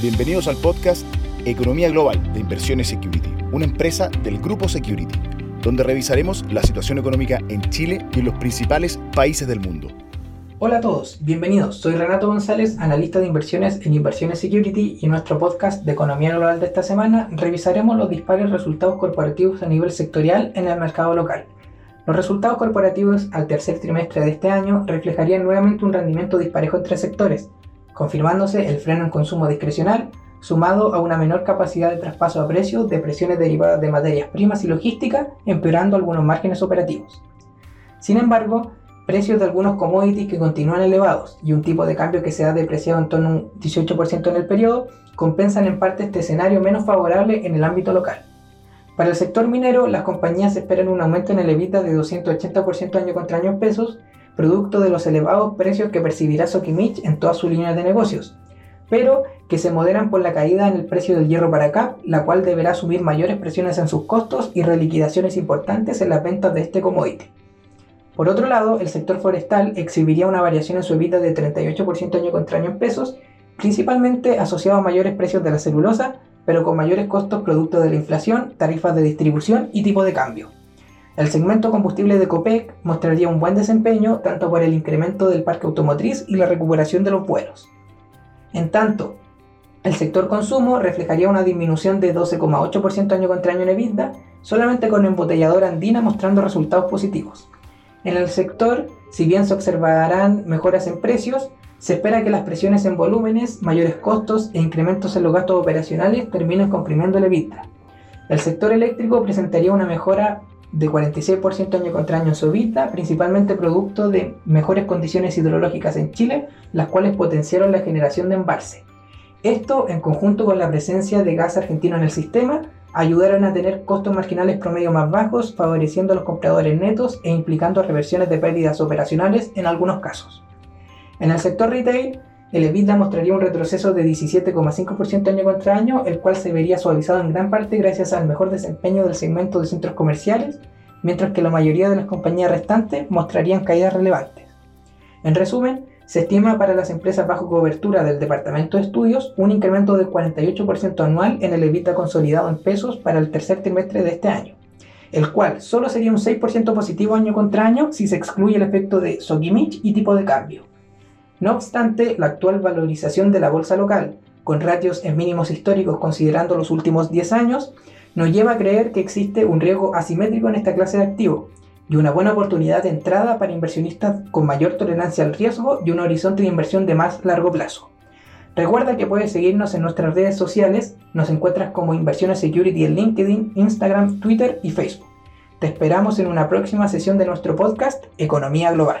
Bienvenidos al podcast Economía Global de Inversiones Security, una empresa del grupo Security, donde revisaremos la situación económica en Chile y en los principales países del mundo. Hola a todos, bienvenidos. Soy Renato González, analista de inversiones en Inversiones Security y en nuestro podcast de Economía Global de esta semana revisaremos los dispares resultados corporativos a nivel sectorial en el mercado local. Los resultados corporativos al tercer trimestre de este año reflejarían nuevamente un rendimiento disparejo entre sectores, confirmándose el freno en consumo discrecional, sumado a una menor capacidad de traspaso a precios de presiones derivadas de materias primas y logística, empeorando algunos márgenes operativos. Sin embargo, precios de algunos commodities que continúan elevados y un tipo de cambio que se ha depreciado en torno a un 18% en el periodo compensan en parte este escenario menos favorable en el ámbito local. Para el sector minero, las compañías esperan un aumento en el EBITDA de 280% año contra año en pesos producto de los elevados precios que percibirá Sokimich en todas sus líneas de negocios, pero que se moderan por la caída en el precio del hierro para CAP, la cual deberá asumir mayores presiones en sus costos y reliquidaciones importantes en las ventas de este commodity. Por otro lado, el sector forestal exhibiría una variación en su EBITDA de 38% año contra año en pesos, principalmente asociado a mayores precios de la celulosa, pero con mayores costos producto de la inflación, tarifas de distribución y tipo de cambio. El segmento combustible de COPEC mostraría un buen desempeño tanto por el incremento del parque automotriz y la recuperación de los vuelos. En tanto, el sector consumo reflejaría una disminución de 12,8% año contra año en EBITDA, solamente con embotelladora andina mostrando resultados positivos. En el sector, si bien se observarán mejoras en precios, se espera que las presiones en volúmenes, mayores costos e incrementos en los gastos operacionales terminen comprimiendo el EBITDA. El sector eléctrico presentaría una mejora de 46% año contra año en su vida, principalmente producto de mejores condiciones hidrológicas en Chile, las cuales potenciaron la generación de embalse. Esto, en conjunto con la presencia de gas argentino en el sistema, ayudaron a tener costos marginales promedio más bajos, favoreciendo a los compradores netos e implicando reversiones de pérdidas operacionales en algunos casos. En el sector retail, el EBITDA mostraría un retroceso de 17,5% año contra año, el cual se vería suavizado en gran parte gracias al mejor desempeño del segmento de centros comerciales, mientras que la mayoría de las compañías restantes mostrarían caídas relevantes. En resumen, se estima para las empresas bajo cobertura del Departamento de Estudios un incremento del 48% anual en el EBITDA consolidado en pesos para el tercer trimestre de este año, el cual solo sería un 6% positivo año contra año si se excluye el efecto de Sokimich y tipo de cambio. No obstante, la actual valorización de la bolsa local, con ratios en mínimos históricos considerando los últimos 10 años, nos lleva a creer que existe un riesgo asimétrico en esta clase de activo y una buena oportunidad de entrada para inversionistas con mayor tolerancia al riesgo y un horizonte de inversión de más largo plazo. Recuerda que puedes seguirnos en nuestras redes sociales, nos encuentras como Inversiones Security en LinkedIn, Instagram, Twitter y Facebook. Te esperamos en una próxima sesión de nuestro podcast Economía Global.